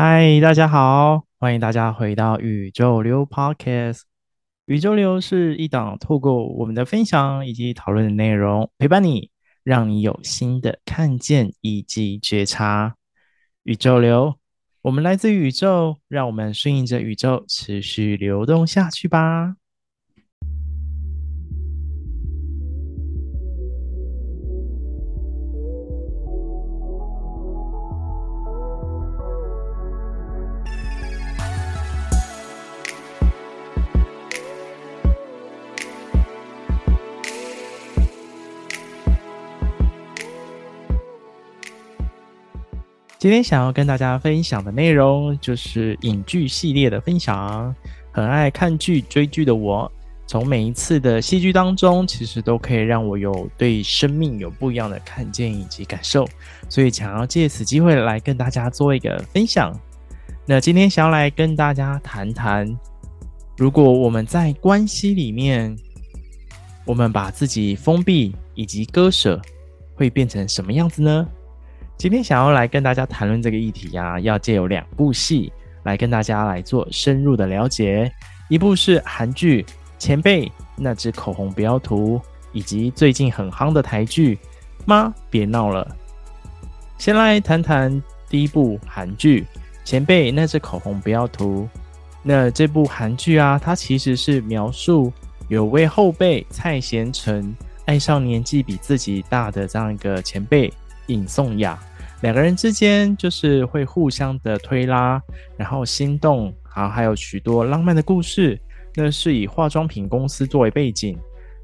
嗨，大家好，欢迎大家回到宇宙流 Podcast。宇宙流是一档透过我们的分享以及讨论的内容，陪伴你，让你有新的看见以及觉察。宇宙流，我们来自宇宙，让我们顺应着宇宙，持续流动下去吧。今天想要跟大家分享的内容就是影剧系列的分享。很爱看剧、追剧的我，从每一次的戏剧当中，其实都可以让我有对生命有不一样的看见以及感受。所以想要借此机会来跟大家做一个分享。那今天想要来跟大家谈谈，如果我们在关系里面，我们把自己封闭以及割舍，会变成什么样子呢？今天想要来跟大家谈论这个议题呀，要借由两部戏来跟大家来做深入的了解。一部是韩剧《前辈那支口红不要涂》，以及最近很夯的台剧《妈别闹了》。先来谈谈第一部韩剧《前辈那支口红不要涂》。那这部韩剧啊，它其实是描述有位后辈蔡贤成爱上年纪比自己大的这样一个前辈尹颂雅。两个人之间就是会互相的推拉，然后心动，然后还有许多浪漫的故事。那是以化妆品公司作为背景，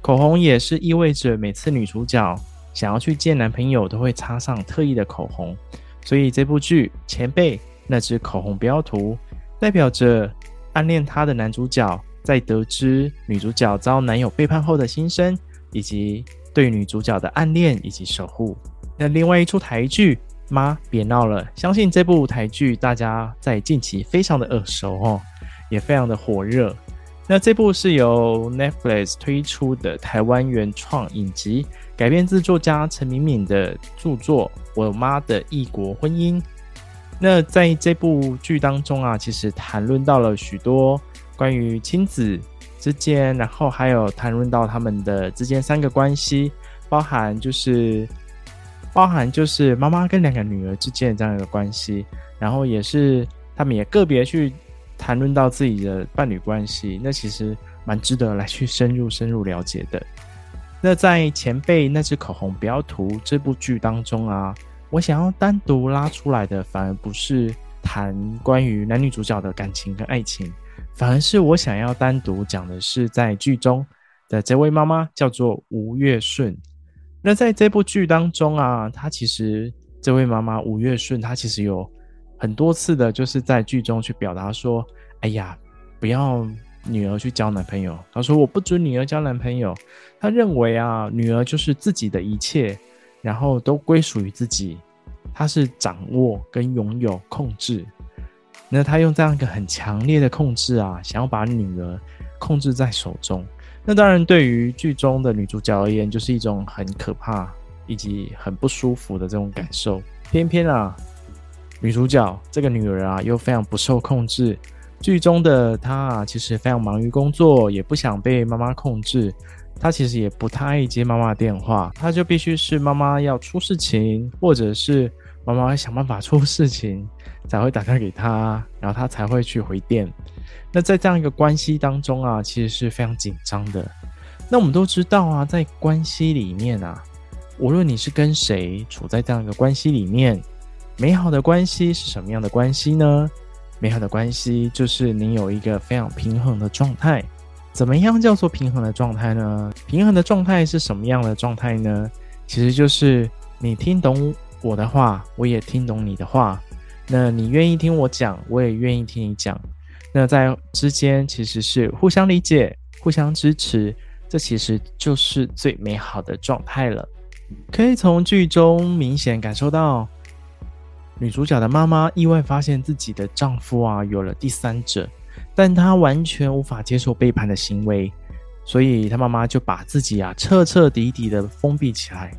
口红也是意味着每次女主角想要去见男朋友都会擦上特意的口红。所以这部剧前辈那支口红不要涂，代表着暗恋她的男主角在得知女主角遭男友背叛后的心声，以及对女主角的暗恋以及守护。那另外一出台剧。妈，别闹了！相信这部台剧大家在近期非常的耳熟哦，也非常的火热。那这部是由 Netflix 推出的台湾原创影集，改编自作家陈敏敏的著作《我妈的异国婚姻》。那在这部剧当中啊，其实谈论到了许多关于亲子之间，然后还有谈论到他们的之间三个关系，包含就是。包含就是妈妈跟两个女儿之间的这样一个关系，然后也是他们也个别去谈论到自己的伴侣关系，那其实蛮值得来去深入深入了解的。那在前辈那支口红不要涂这部剧当中啊，我想要单独拉出来的反而不是谈关于男女主角的感情跟爱情，反而是我想要单独讲的是在剧中的这位妈妈叫做吴月顺。那在这部剧当中啊，她其实这位妈妈吴月顺，她其实有很多次的，就是在剧中去表达说：“哎呀，不要女儿去交男朋友。”她说：“我不准女儿交男朋友。”她认为啊，女儿就是自己的一切，然后都归属于自己，她是掌握跟拥有控制。那她用这样一个很强烈的控制啊，想要把女儿控制在手中。那当然，对于剧中的女主角而言，就是一种很可怕以及很不舒服的这种感受。偏偏啊，女主角这个女儿啊，又非常不受控制。剧中的她啊，其实非常忙于工作，也不想被妈妈控制。她其实也不太爱接妈妈电话，她就必须是妈妈要出事情，或者是妈妈想办法出事情，才会打电话给她，然后她才会去回电。那在这样一个关系当中啊，其实是非常紧张的。那我们都知道啊，在关系里面啊，无论你是跟谁处在这样一个关系里面，美好的关系是什么样的关系呢？美好的关系就是你有一个非常平衡的状态。怎么样叫做平衡的状态呢？平衡的状态是什么样的状态呢？其实就是你听懂我的话，我也听懂你的话。那你愿意听我讲，我也愿意听你讲。那在之间其实是互相理解、互相支持，这其实就是最美好的状态了。可以从剧中明显感受到，女主角的妈妈意外发现自己的丈夫啊有了第三者，但她完全无法接受背叛的行为，所以她妈妈就把自己啊彻彻底底的封闭起来，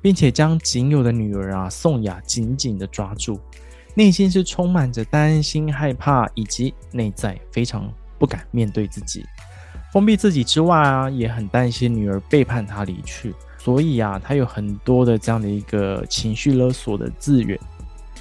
并且将仅有的女儿啊宋雅紧紧的抓住。内心是充满着担心、害怕，以及内在非常不敢面对自己，封闭自己之外啊，也很担心女儿背叛他离去，所以啊，他有很多的这样的一个情绪勒索的资源，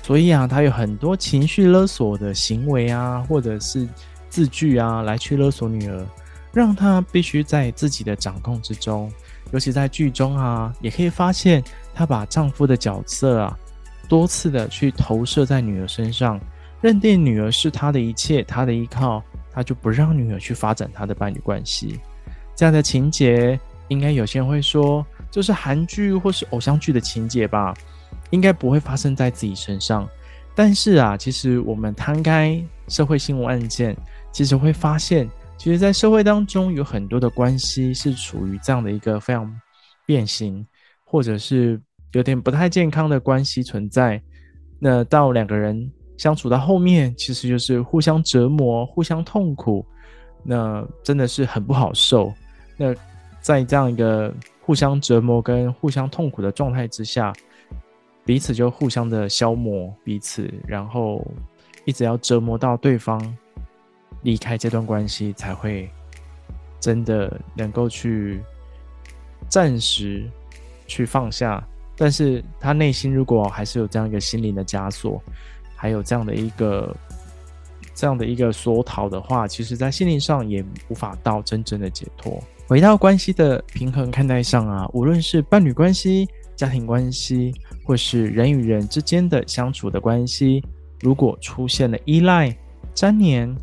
所以啊，他有很多情绪勒索的行为啊，或者是字句啊，来去勒索女儿，让她必须在自己的掌控之中。尤其在剧中啊，也可以发现她把丈夫的角色啊。多次的去投射在女儿身上，认定女儿是他的一切，他的依靠，他就不让女儿去发展他的伴侣关系。这样的情节，应该有些人会说，就是韩剧或是偶像剧的情节吧，应该不会发生在自己身上。但是啊，其实我们摊开社会新闻案件，其实会发现，其实，在社会当中有很多的关系是处于这样的一个非常变形，或者是。有点不太健康的关系存在，那到两个人相处到后面，其实就是互相折磨、互相痛苦，那真的是很不好受。那在这样一个互相折磨跟互相痛苦的状态之下，彼此就互相的消磨彼此，然后一直要折磨到对方离开这段关系，才会真的能够去暂时去放下。但是他内心如果还是有这样一个心灵的枷锁，还有这样的一个这样的一个索讨的话，其实在心灵上也无法到真正的解脱。回到关系的平衡看待上啊，无论是伴侣关系、家庭关系，或是人与人之间的相处的关系，如果出现了依赖、粘黏，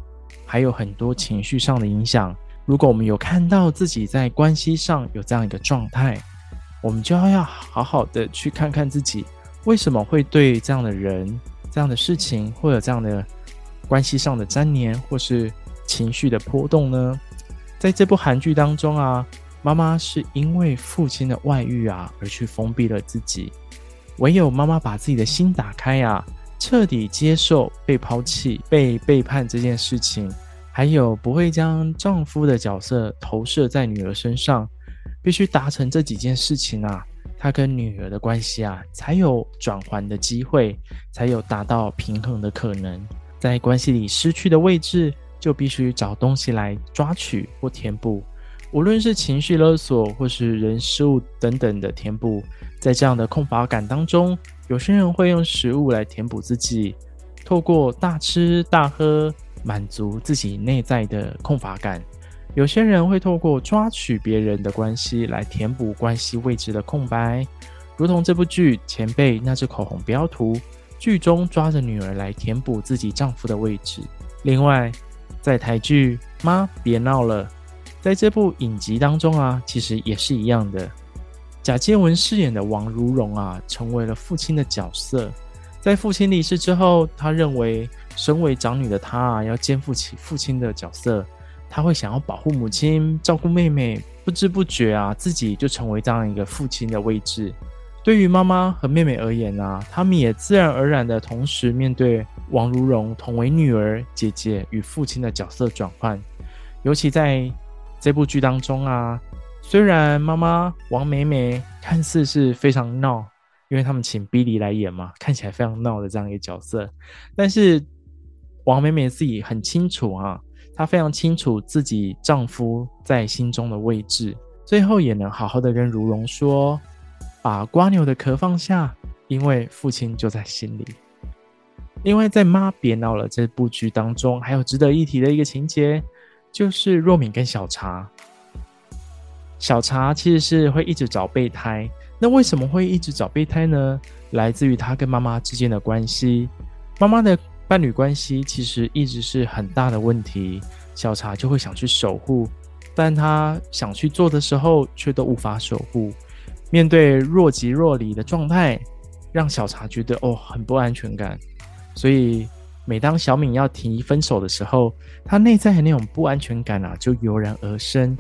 还有很多情绪上的影响，如果我们有看到自己在关系上有这样一个状态。我们就要要好好的去看看自己为什么会对这样的人、这样的事情，或者这样的关系上的粘连，或是情绪的波动呢？在这部韩剧当中啊，妈妈是因为父亲的外遇啊而去封闭了自己，唯有妈妈把自己的心打开啊，彻底接受被抛弃、被背叛这件事情，还有不会将丈夫的角色投射在女儿身上。必须达成这几件事情啊，他跟女儿的关系啊，才有转圜的机会，才有达到平衡的可能。在关系里失去的位置，就必须找东西来抓取或填补。无论是情绪勒索，或是人事物等等的填补，在这样的空乏感当中，有些人会用食物来填补自己，透过大吃大喝满足自己内在的空乏感。有些人会透过抓取别人的关系来填补关系位置的空白，如同这部剧前辈那只口红不要涂，剧中抓着女儿来填补自己丈夫的位置。另外，在台剧《妈别闹了》在这部影集当中啊，其实也是一样的。贾静雯饰演的王如荣啊，成为了父亲的角色。在父亲离世之后，他认为身为长女的她啊，要肩负起父亲的角色。他会想要保护母亲，照顾妹妹，不知不觉啊，自己就成为这样一个父亲的位置。对于妈妈和妹妹而言啊，他们也自然而然的同时面对王如蓉同为女儿、姐姐与父亲的角色转换。尤其在这部剧当中啊，虽然妈妈王美美看似是非常闹，因为他们请 Billy 来演嘛，看起来非常闹的这样一个角色，但是王美美自己很清楚啊。她非常清楚自己丈夫在心中的位置，最后也能好好的跟如龙说：“把瓜牛的壳放下，因为父亲就在心里。”另外，在《妈别闹了》这部剧当中，还有值得一提的一个情节，就是若敏跟小茶。小茶其实是会一直找备胎，那为什么会一直找备胎呢？来自于她跟妈妈之间的关系，妈妈的。伴侣关系其实一直是很大的问题，小茶就会想去守护，但他想去做的时候却都无法守护。面对若即若离的状态，让小茶觉得哦很不安全感。所以每当小敏要提分手的时候，他内在的那种不安全感啊就油然而生，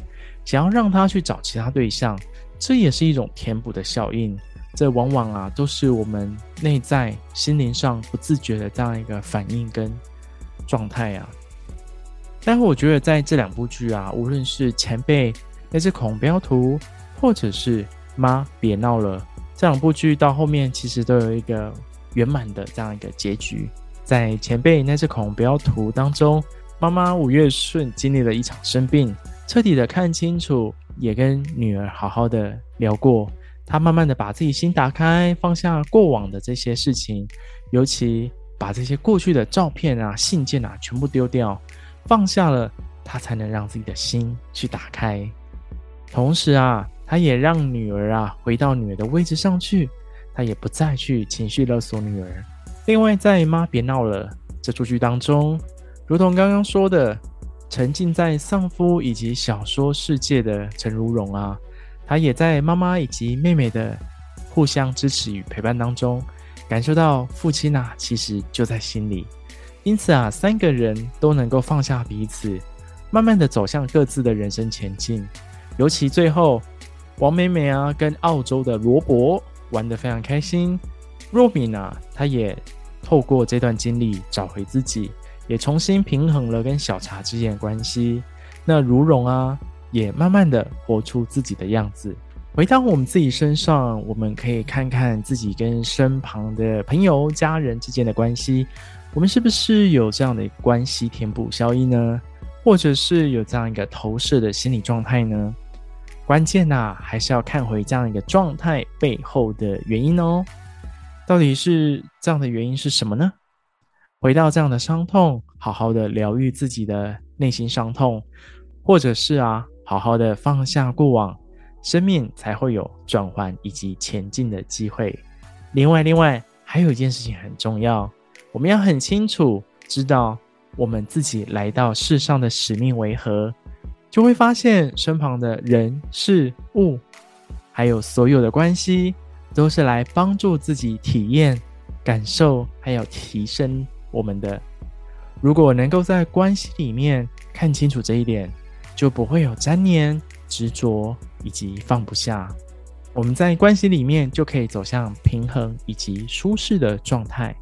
想要让他去找其他对象，这也是一种填补的效应。这往往啊，都是我们内在心灵上不自觉的这样一个反应跟状态啊。但是我觉得在这两部剧啊，无论是前辈那只口红不要涂，或者是妈别闹了，这两部剧到后面其实都有一个圆满的这样一个结局。在前辈那只恐龙不要图当中，妈妈五月顺经历了一场生病，彻底的看清楚，也跟女儿好好的聊过。他慢慢的把自己心打开，放下过往的这些事情，尤其把这些过去的照片啊、信件啊全部丢掉，放下了，他才能让自己的心去打开。同时啊，他也让女儿啊回到女儿的位置上去，他也不再去情绪勒索女儿。另外，在妈别闹了这出剧当中，如同刚刚说的，沉浸在丧夫以及小说世界的陈如蓉啊。他也在妈妈以及妹妹的互相支持与陪伴当中，感受到父亲啊，其实就在心里。因此啊，三个人都能够放下彼此，慢慢的走向各自的人生前进。尤其最后，王美美啊，跟澳洲的罗伯玩得非常开心。若敏啊，她也透过这段经历找回自己，也重新平衡了跟小茶之间的关系。那如蓉啊。也慢慢的活出自己的样子。回到我们自己身上，我们可以看看自己跟身旁的朋友、家人之间的关系，我们是不是有这样的关系填补效应呢？或者是有这样一个投射的心理状态呢？关键呐、啊，还是要看回这样一个状态背后的原因哦。到底是这样的原因是什么呢？回到这样的伤痛，好好的疗愈自己的内心伤痛，或者是啊。好好的放下过往，生命才会有转换以及前进的机会。另外，另外还有一件事情很重要，我们要很清楚知道我们自己来到世上的使命为何，就会发现身旁的人事物，还有所有的关系，都是来帮助自己体验、感受，还有提升我们的。如果能够在关系里面看清楚这一点。就不会有粘黏、执着以及放不下。我们在关系里面就可以走向平衡以及舒适的状态。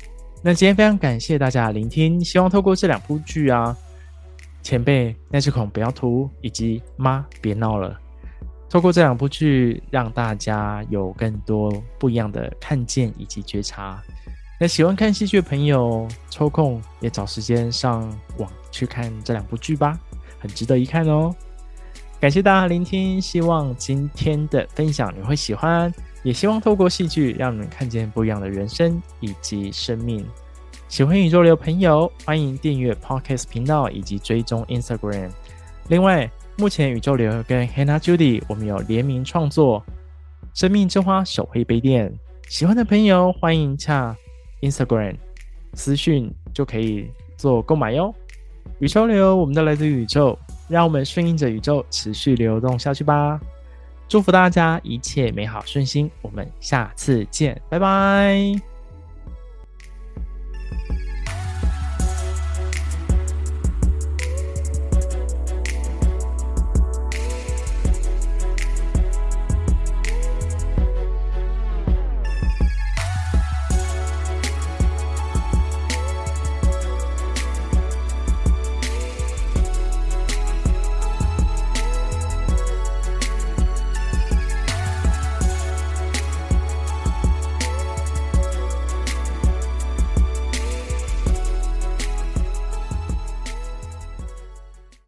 那今天非常感谢大家的聆听，希望透过这两部剧啊，前辈那只恐不要图以及妈别闹了，透过这两部剧让大家有更多不一样的看见以及觉察。那喜欢看戏剧的朋友，抽空也找时间上网去看这两部剧吧。很值得一看哦！感谢大家聆听，希望今天的分享你会喜欢，也希望透过戏剧让你们看见不一样的人生以及生命。喜欢宇宙流朋友，欢迎订阅 Podcast 频道以及追踪 Instagram。另外，目前宇宙流跟 Hannah Judy 我们有联名创作《生命之花手绘杯垫》，喜欢的朋友欢迎洽 Instagram 私讯就可以做购买哟。宇宙流，我们都来自宇宙，让我们顺应着宇宙，持续流动下去吧。祝福大家一切美好顺心，我们下次见，拜拜。